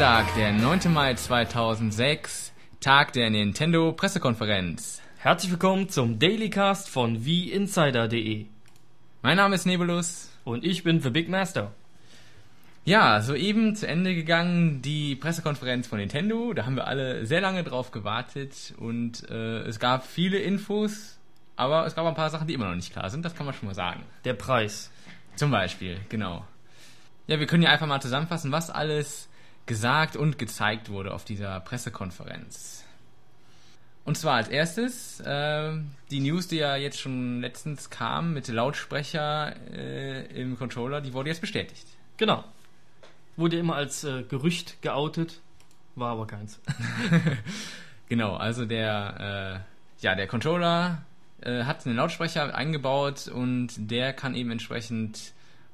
Dienstag, der 9. Mai 2006, Tag der Nintendo Pressekonferenz. Herzlich willkommen zum Dailycast von wieinsider.de. Mein Name ist Nebulus. Und ich bin The Big Master. Ja, soeben zu Ende gegangen die Pressekonferenz von Nintendo. Da haben wir alle sehr lange drauf gewartet und äh, es gab viele Infos, aber es gab ein paar Sachen, die immer noch nicht klar sind. Das kann man schon mal sagen. Der Preis. Zum Beispiel, genau. Ja, wir können ja einfach mal zusammenfassen, was alles gesagt und gezeigt wurde auf dieser Pressekonferenz. Und zwar als erstes äh, die News, die ja jetzt schon letztens kam mit Lautsprecher äh, im Controller, die wurde jetzt bestätigt. Genau. Wurde immer als äh, Gerücht geoutet, war aber keins. genau, also der, äh, ja, der Controller äh, hat einen Lautsprecher eingebaut und der kann eben entsprechend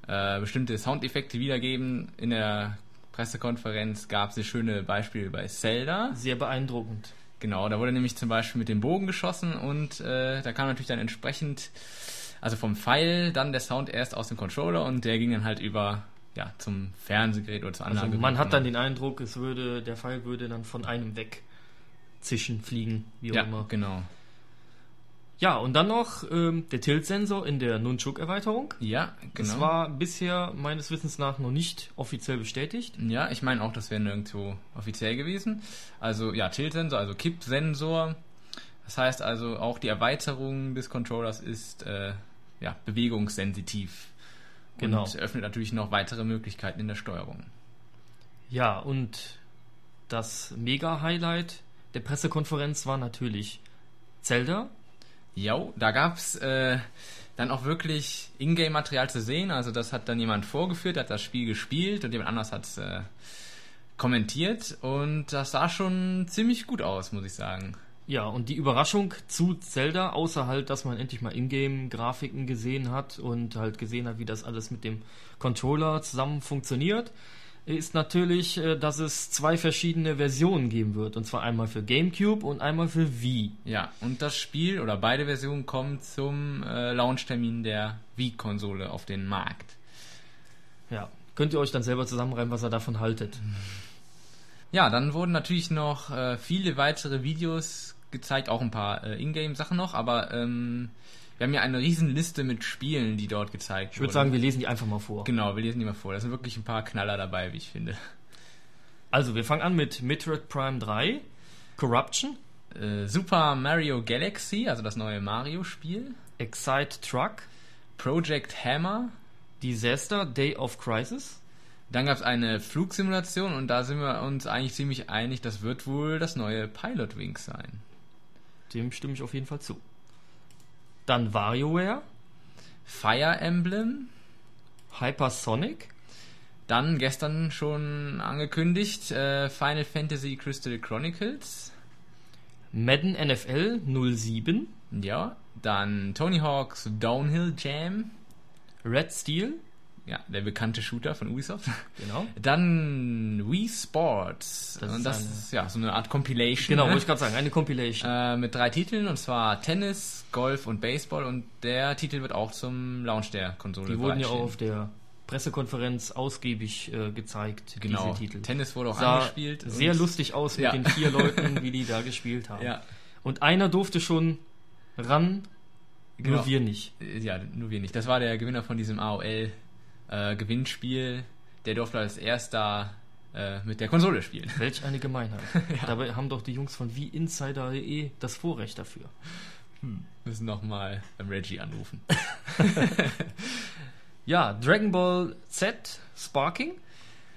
äh, bestimmte Soundeffekte wiedergeben. In der Pressekonferenz gab es schöne Beispiele bei Zelda. Sehr beeindruckend. Genau, da wurde nämlich zum Beispiel mit dem Bogen geschossen und äh, da kam natürlich dann entsprechend, also vom Pfeil, dann der Sound erst aus dem Controller und der ging dann halt über ja, zum Fernsehgerät oder zur Anlage. Also man hat dann den Eindruck, es würde, der Pfeil würde dann von einem weg zischen, fliegen, wie auch ja, immer. Genau. Ja, und dann noch ähm, der Tilt-Sensor in der Nunchuk-Erweiterung. Ja, genau. Das war bisher meines Wissens nach noch nicht offiziell bestätigt. Ja, ich meine auch, das wäre nirgendwo offiziell gewesen. Also ja, Tilt-Sensor, also Kipp-Sensor. Das heißt also, auch die Erweiterung des Controllers ist äh, ja, bewegungssensitiv. Genau. Und öffnet natürlich noch weitere Möglichkeiten in der Steuerung. Ja, und das Mega-Highlight der Pressekonferenz war natürlich Zelda. Ja, da gab's äh, dann auch wirklich Ingame-Material zu sehen. Also das hat dann jemand vorgeführt, hat das Spiel gespielt und jemand anders hat äh, kommentiert. Und das sah schon ziemlich gut aus, muss ich sagen. Ja, und die Überraschung zu Zelda, außer halt, dass man endlich mal Ingame-Grafiken gesehen hat und halt gesehen hat, wie das alles mit dem Controller zusammen funktioniert, ist natürlich, äh, dass es zwei verschiedene Versionen geben wird. Und zwar einmal für GameCube und einmal für Wii. Ja, und das Spiel oder beide Versionen kommen zum äh, Launchtermin der Wii-Konsole auf den Markt. Ja, könnt ihr euch dann selber zusammenreimen, was ihr davon haltet. Ja, dann wurden natürlich noch äh, viele weitere Videos gezeigt, auch ein paar äh, Ingame-Sachen noch, aber ähm, wir haben ja eine riesen Liste mit Spielen, die dort gezeigt Ich würde sagen, wir lesen die einfach mal vor. Genau, wir lesen die mal vor. Da sind wirklich ein paar Knaller dabei, wie ich finde. Also, wir fangen an mit Metroid Prime 3, Corruption, äh, Super Mario Galaxy, also das neue Mario-Spiel, Excite Truck, Project Hammer, Disaster Day of Crisis. Dann gab es eine Flugsimulation und da sind wir uns eigentlich ziemlich einig, das wird wohl das neue Pilot Wings sein. Dem stimme ich auf jeden Fall zu. Dann WarioWare. Fire Emblem. Hypersonic. Dann gestern schon angekündigt äh, Final Fantasy Crystal Chronicles. Madden NFL 07. Ja. Dann Tony Hawk's Downhill Jam. Red Steel. Ja, der bekannte Shooter von Ubisoft. Genau. Dann Wii Sports. Das und das ist ja so eine Art Compilation. Genau, ne? wollte ich gerade sagen, eine Compilation. Äh, mit drei Titeln und zwar Tennis, Golf und Baseball und der Titel wird auch zum Launch der Konsole. Die wurden ja auch auf der Pressekonferenz ausgiebig äh, gezeigt, genau. diese Titel. Tennis wurde auch Sah angespielt. Sehr lustig aus mit ja. den vier Leuten, wie die da gespielt haben. Ja. Und einer durfte schon ran, genau. nur wir nicht. Ja, nur wir nicht. Das war der Gewinner von diesem AOL äh, Gewinnspiel, der durfte als erster äh, mit der Konsole spielen. Welch eine Gemeinheit. ja. Dabei haben doch die Jungs von wie Insider.de das Vorrecht dafür. Hm. Müssen nochmal beim Reggie anrufen. ja, Dragon Ball Z Sparking.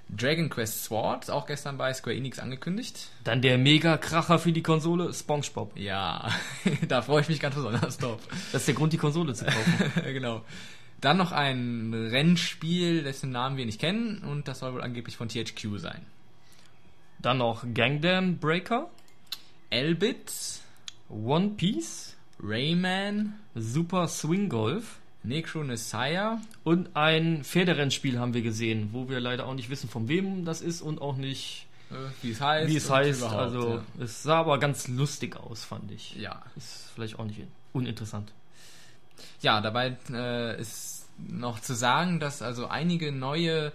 Dragon Quest Sword, auch gestern bei Square Enix angekündigt. Dann der Mega-Kracher für die Konsole, SpongeBob. Ja, da freue ich mich ganz besonders drauf. Das ist der Grund, die Konsole zu kaufen. genau. Dann noch ein Rennspiel, dessen Namen wir nicht kennen und das soll wohl angeblich von THQ sein. Dann noch Gangdam Breaker, Elbit, One Piece, Rayman, Super Swing Golf, Necro Messiah und ein Pferderennspiel haben wir gesehen, wo wir leider auch nicht wissen, von wem das ist und auch nicht äh, wie es heißt. Wie es heißt, also ja. es sah aber ganz lustig aus, fand ich. Ja. Ist vielleicht auch nicht uninteressant. Ja, dabei äh, ist noch zu sagen, dass also einige neue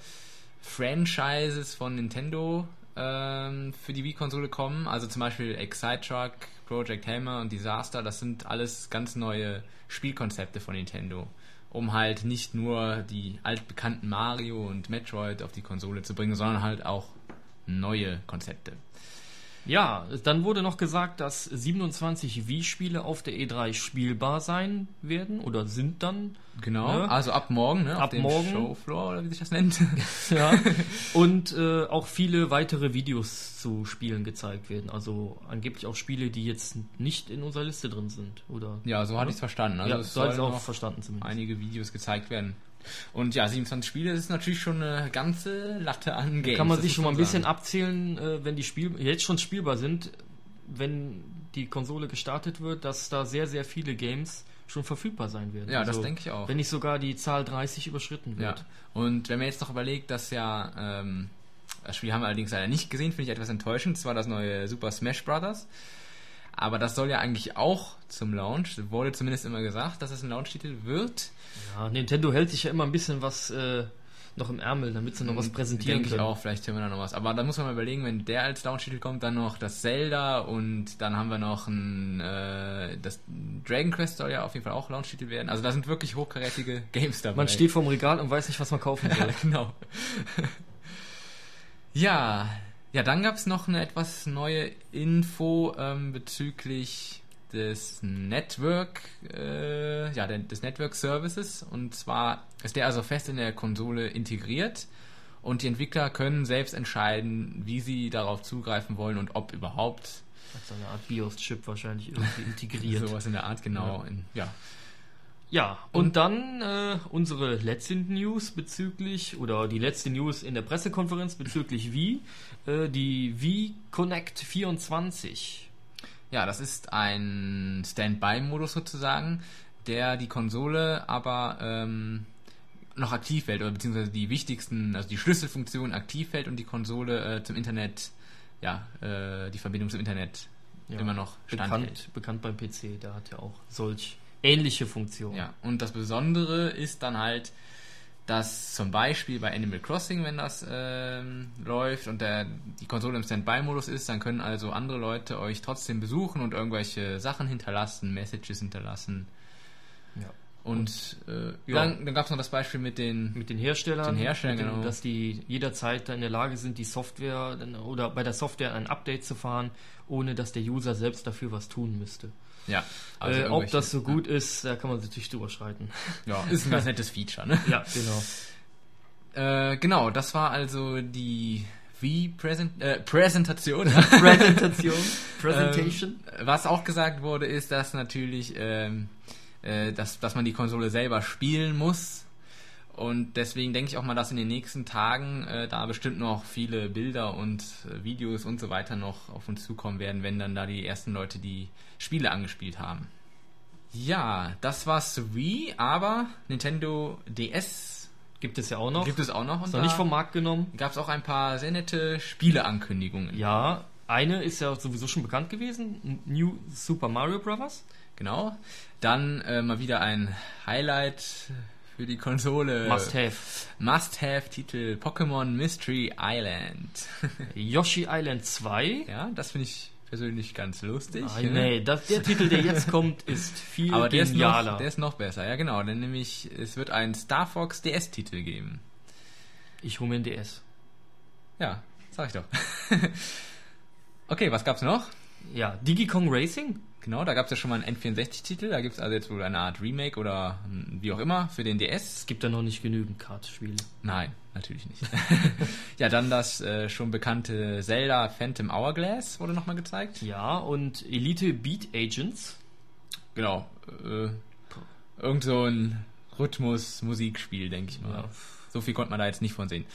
Franchises von Nintendo ähm, für die Wii-Konsole kommen. Also zum Beispiel Excite Truck, Project Hammer und Disaster. Das sind alles ganz neue Spielkonzepte von Nintendo. Um halt nicht nur die altbekannten Mario und Metroid auf die Konsole zu bringen, sondern halt auch neue Konzepte. Ja, dann wurde noch gesagt, dass 27 Wii-Spiele auf der E3 spielbar sein werden oder sind dann. Genau, Ne? also ab morgen, ne? Ab auf dem morgen. Showfloor oder wie sich das nennt. Ja. Und äh, auch viele weitere Videos zu Spielen gezeigt werden. Also angeblich auch Spiele, die jetzt nicht in unserer Liste drin sind. Oder ja, so hatte ich es verstanden. Also ja, es so hatte ich sollen auch verstanden zumindest. einige Videos gezeigt werden. Und ja, 27 Spiele das ist natürlich schon eine ganze Latte an Games. Kann man das sich schon mal ein bisschen sagen. abzählen, äh, wenn die Spiel jetzt schon spielbar sind, wenn die Konsole gestartet wird, dass da sehr, sehr viele Games schon verfügbar sein werden. Ja, das Also, denke ich auch. Wenn nicht sogar die Zahl 30 überschritten Ja. wird. Und wenn man jetzt noch überlegt, dass ja, ähm, das Spiel haben wir allerdings leider nicht gesehen, finde ich etwas enttäuschend. Das war das neue Super Smash Bros. Aber das soll ja eigentlich auch zum Launch, wurde zumindest immer gesagt, dass es ein Launch-Titel wird. Ja, Nintendo hält sich ja immer ein bisschen was äh, noch im Ärmel, damit sie noch was präsentieren Denke ich können. auch, vielleicht hören wir da noch was. Aber da muss man mal überlegen, wenn der als Launch-Titel kommt, dann noch das Zelda und dann haben wir noch ein, äh, das Dragon Quest soll ja auf jeden Fall auch Launch-Titel werden. Also da sind wirklich hochkarätige Games dabei. Man steht vorm Regal und weiß nicht, was man kaufen Ja, soll. genau. ja, ja, dann gab es noch eine etwas neue Info ähm, bezüglich des Network, äh, ja, des Network Services. Und zwar ist der also fest in der Konsole integriert und die Entwickler können selbst entscheiden, wie sie darauf zugreifen wollen und ob überhaupt so eine Art BIOS-Chip wahrscheinlich irgendwie integriert. sowas in der Art genau. In, ja, Ja, und, dann äh, unsere letzte News bezüglich, oder die letzte News in der Pressekonferenz bezüglich Wii, äh, die Wii Connect 24. Ja, das ist ein Standby-Modus sozusagen, der die Konsole aber ähm, noch aktiv hält, oder beziehungsweise die wichtigsten, also die Schlüsselfunktionen aktiv hält und die Konsole äh, zum Internet, ja, äh, die Verbindung zum Internet Ja, immer noch standhält. Bekannt, bekannt beim PC, der hat ja auch solch ähnliche Funktionen. Ja, und das Besondere ist dann halt, dass zum Beispiel bei Animal Crossing, wenn das ähm, läuft und der, die Konsole im Standby-Modus ist, dann können also andere Leute euch trotzdem besuchen und irgendwelche Sachen hinterlassen, Messages hinterlassen. Ja. Und äh, Ja. dann, dann gab es noch das Beispiel mit den. Mit den Herstellern, Den Herstellern, mit den, genau. dass die jederzeit in der Lage sind, die Software oder bei der Software ein Update zu fahren, ohne dass der User selbst dafür was tun müsste. Ja, äh, ob das so gut ist, da kann man natürlich drüber schreiten. Ja, ist ein ganz nettes Feature, ne? ja, genau. Äh, genau, das war also die Wii-Präsentation. Äh, Präsentation. Präsentation, Presentation. Ähm, was auch gesagt wurde, ist, dass natürlich, ähm, äh, dass, dass man die Konsole selber spielen muss. Und deswegen denke ich auch mal, dass in den nächsten Tagen äh, da bestimmt noch viele Bilder und äh, Videos und so weiter noch auf uns zukommen werden, wenn dann da die ersten Leute die Spiele angespielt haben. Ja, das war's Wii, aber Nintendo DS Gibt es ja auch noch. gibt es auch noch. Und ist noch nicht vom Markt genommen. gab es auch ein paar sehr nette Spieleankündigungen. Ja, eine ist ja sowieso schon bekannt gewesen. New Super Mario Bros. Genau. Dann äh, mal wieder ein Highlight für die Konsole. Must have. Must-have-Titel Pokémon Mystery Island. Yoshi Island 2. ja, das finde ich persönlich ganz lustig. Ah, nee, das, der Titel, der jetzt kommt, ist viel Aber der ist, genialer. noch, der ist noch besser, ja genau. Denn nämlich, es wird einen Star Fox DS-Titel geben. ich hole mir einen DS. Ja, sag ich doch. okay, was gab's noch? Ja, Diddy Kong Racing. Genau, da gab es ja schon mal einen N64-Titel. Da gibt es also jetzt wohl eine Art Remake oder hm, wie auch immer für den DS. Es gibt da noch nicht genügend Kartspiele. Nein, natürlich nicht. ja, dann das äh, schon bekannte Zelda Phantom Hourglass wurde nochmal gezeigt. Ja, und Elite Beat Agents. Genau. Äh, irgend so ein Rhythmus-Musikspiel, denke ich mal. Ja. So viel konnte man da jetzt nicht von sehen.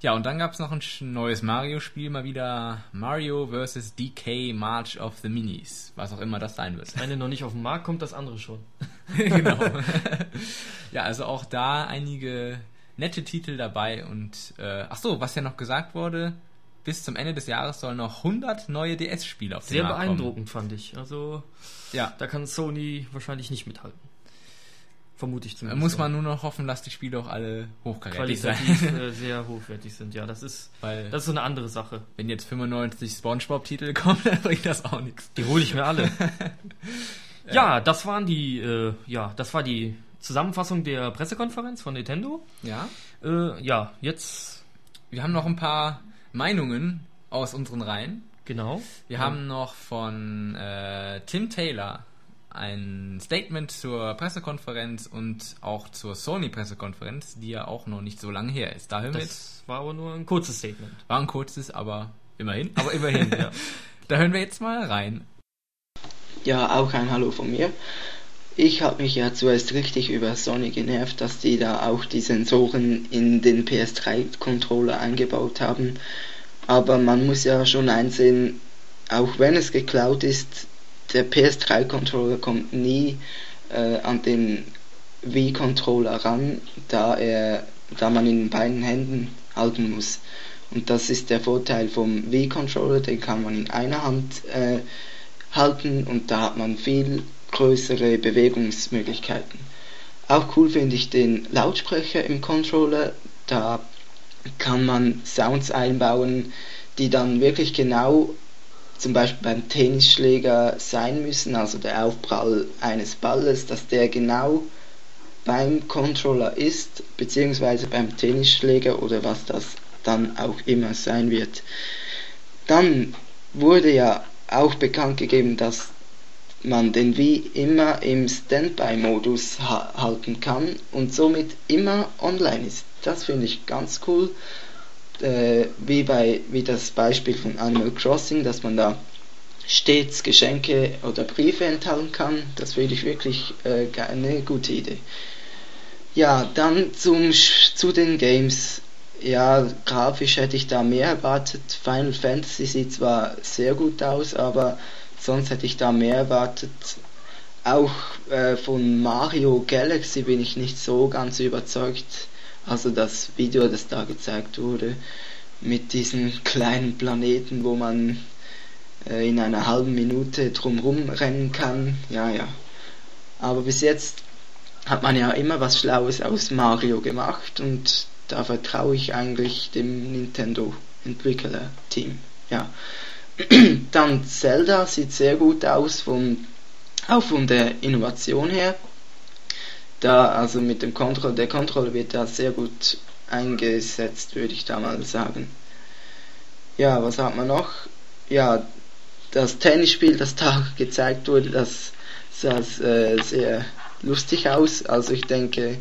Ja, und dann gab es noch ein neues Mario-Spiel, mal wieder Mario vs. DK March of the Minis. Was auch immer das sein wird. Das eine noch nicht auf den Markt kommt, das andere schon. genau. ja, also auch da einige nette Titel dabei und äh, ach so, was ja noch gesagt wurde, bis zum Ende des Jahres sollen noch 100 neue DS-Spiele auf den Sehr Markt kommen. beeindruckend, fand ich. Also, Ja, da kann Sony wahrscheinlich nicht mithalten. Vermute ich Da zumindest. muss man nur noch hoffen, dass die Spiele auch alle hochkarätig qualitativ sein. äh, sehr hochwertig sind. Ja, das ist, Weil, das ist so eine andere Sache. wenn jetzt 95 Spongebob-Titel kommen, dann bringt das auch nichts. Die hole ich mir alle. ja, das waren die, äh, ja, das war die Zusammenfassung der Pressekonferenz von Nintendo. Ja. Äh, ja, jetzt Wir haben noch ein paar Meinungen aus unseren Reihen. genau. Wir haben noch von äh, Tim Taylor ein Statement zur Pressekonferenz und auch zur Sony-Pressekonferenz, die ja auch noch nicht so lange her ist. Da hören wir jetzt, Das war aber nur ein kurzes Statement. war ein kurzes, aber immerhin. Aber immerhin, ja. Da hören wir jetzt mal rein. Ja, auch ein Hallo von mir. Ich habe mich ja zuerst richtig über Sony genervt, dass die da auch die Sensoren in den PS3-Controller eingebaut haben. Aber man muss ja schon einsehen, auch wenn es geklaut ist, der PS3-Controller kommt nie äh, an den Wii-Controller ran, da, er, da man ihn in beiden Händen halten muss. Und das ist der Vorteil vom Wii-Controller, den kann man in einer Hand äh, halten und da hat man viel größere Bewegungsmöglichkeiten. Auch cool finde ich den Lautsprecher im Controller, da kann man Sounds einbauen, die dann wirklich genau zum Beispiel beim Tennisschläger sein müssen, also der Aufprall eines Balles, dass der genau beim Controller ist, beziehungsweise beim Tennisschläger oder was das dann auch immer sein wird. Dann wurde ja auch bekannt gegeben, dass man den Wii immer im Standby-Modus ha halten kann und somit immer online ist. Das finde ich ganz cool. Äh, wie bei wie das Beispiel von Animal Crossing, dass man da stets Geschenke oder Briefe enthalten kann. Das finde ich wirklich äh, eine gute Idee. Ja, dann zum, zu den Games. Ja, grafisch hätte ich da mehr erwartet. Final Fantasy sieht zwar sehr gut aus, aber sonst hätte ich da mehr erwartet. Auch äh, von Mario Galaxy bin ich nicht so ganz überzeugt. Also das Video, das da gezeigt wurde, mit diesen kleinen Planeten, wo man äh, in einer halben Minute drumrum rennen kann. Ja, ja. Aber bis jetzt hat man ja immer was Schlaues aus Mario gemacht und da vertraue ich eigentlich dem Nintendo Entwickler-Team. Ja. Dann Zelda sieht sehr gut aus, von, auch von der Innovation her. Da, also mit dem Controller, der Controller wird da sehr gut eingesetzt, würde ich da mal sagen. Ja, was hat man noch? Ja, das Tennisspiel, das da gezeigt wurde, das sah äh, sehr lustig aus. Also ich denke,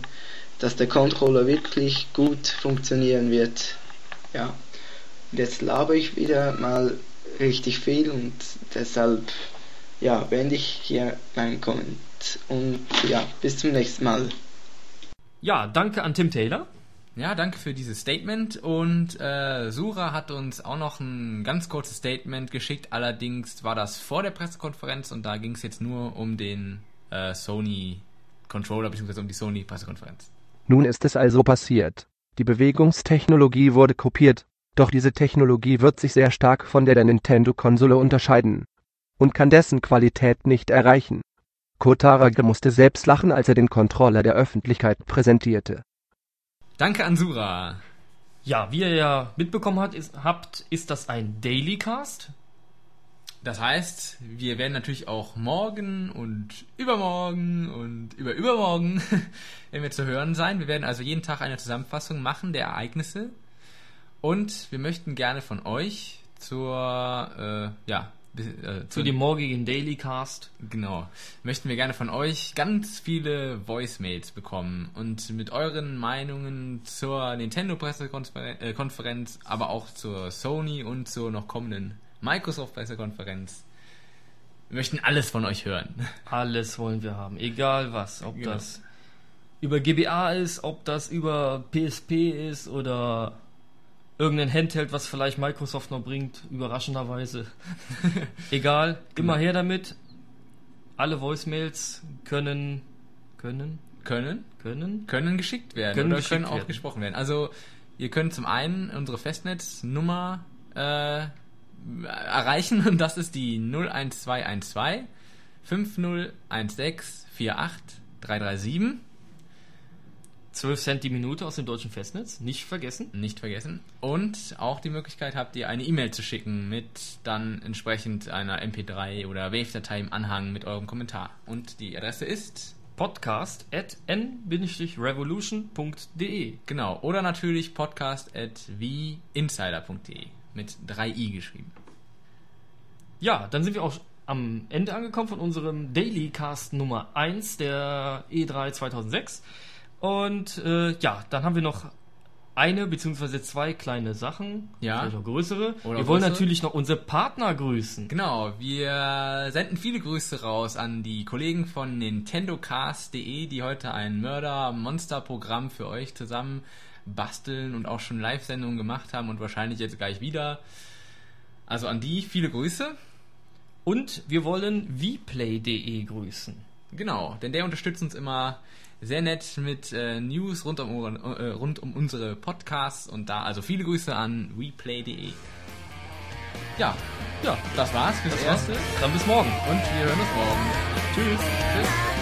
dass der Controller wirklich gut funktionieren wird. Ja. Und jetzt laber ich wieder mal richtig viel und deshalb ja, beende ich hier meinen Comment und ja, bis zum nächsten Mal. Ja, danke an Tim Taylor. Ja, danke für dieses Statement. Und äh, Sura hat uns auch noch ein ganz kurzes Statement geschickt. Allerdings war das vor der Pressekonferenz und da ging es jetzt nur um den äh, Sony Controller bzw. um die Sony Pressekonferenz. Nun ist es also passiert. Die Bewegungstechnologie wurde kopiert, doch diese Technologie wird sich sehr stark von der der Nintendo-Konsole unterscheiden und kann dessen Qualität nicht erreichen. Kotarage musste selbst lachen, als er den Controller der Öffentlichkeit präsentierte. Danke an Sura. Ja, wie ihr ja mitbekommen habt, ist, habt, ist das ein Daily Cast. Das heißt, wir werden natürlich auch morgen und übermorgen und überübermorgen werden wir zu hören sein. Wir werden also jeden Tag eine Zusammenfassung machen der Ereignisse und wir möchten gerne von euch zur äh, ja äh, Zu dem morgigen Daily Cast. Genau. Möchten wir gerne von euch ganz viele Voicemails bekommen und mit euren Meinungen zur Nintendo-Pressekonferenz, äh, Konferenz, aber auch zur Sony und zur noch kommenden Microsoft-Pressekonferenz. Wir möchten alles von euch hören. Alles wollen wir haben, egal was. Ob Genau. das über GBA ist, ob das über PSP ist oder irgendein Handheld, was vielleicht Microsoft noch bringt, überraschenderweise. egal, immer her damit. Alle Voicemails können können Können, können können geschickt werden Können oder geschickt können auch werden. gesprochen werden. Also ihr könnt zum einen unsere Festnetznummer äh, erreichen und das ist die 01212 5016 48 337. 12 Cent die Minute aus dem deutschen Festnetz, nicht vergessen. Nicht vergessen. Und auch die Möglichkeit habt ihr, eine E-Mail zu schicken mit dann entsprechend einer MP3 oder Wave-Datei im Anhang mit eurem Kommentar. Und die Adresse ist Podcast at n-revolution.de. Genau. Oder natürlich podcast at insider.de mit 3i geschrieben. Ja, dann sind wir auch am Ende angekommen von unserem Daily Cast Nummer 1 der E3 2006. Und äh, ja, dann haben wir noch eine beziehungsweise zwei kleine Sachen, Ja. vielleicht auch größere. Oder wir wollen größere. natürlich noch unsere Partner grüßen. Genau, wir senden viele Grüße raus an die Kollegen von NintendoCast.de, die heute ein Mörder-Monster-Programm für euch zusammen basteln und auch schon Live-Sendungen gemacht haben und wahrscheinlich jetzt gleich wieder. Also an die viele Grüße. Und wir wollen vplay.de grüßen. Genau, denn der unterstützt uns immer sehr nett mit äh, News rund um, unsere- äh, rund um unsere Podcasts und da also viele Grüße an weplay.de. Ja, Ja, das war's fürs das war's. Erste Dann bis morgen. und wir hören uns morgen. Tschüss. Tschüss.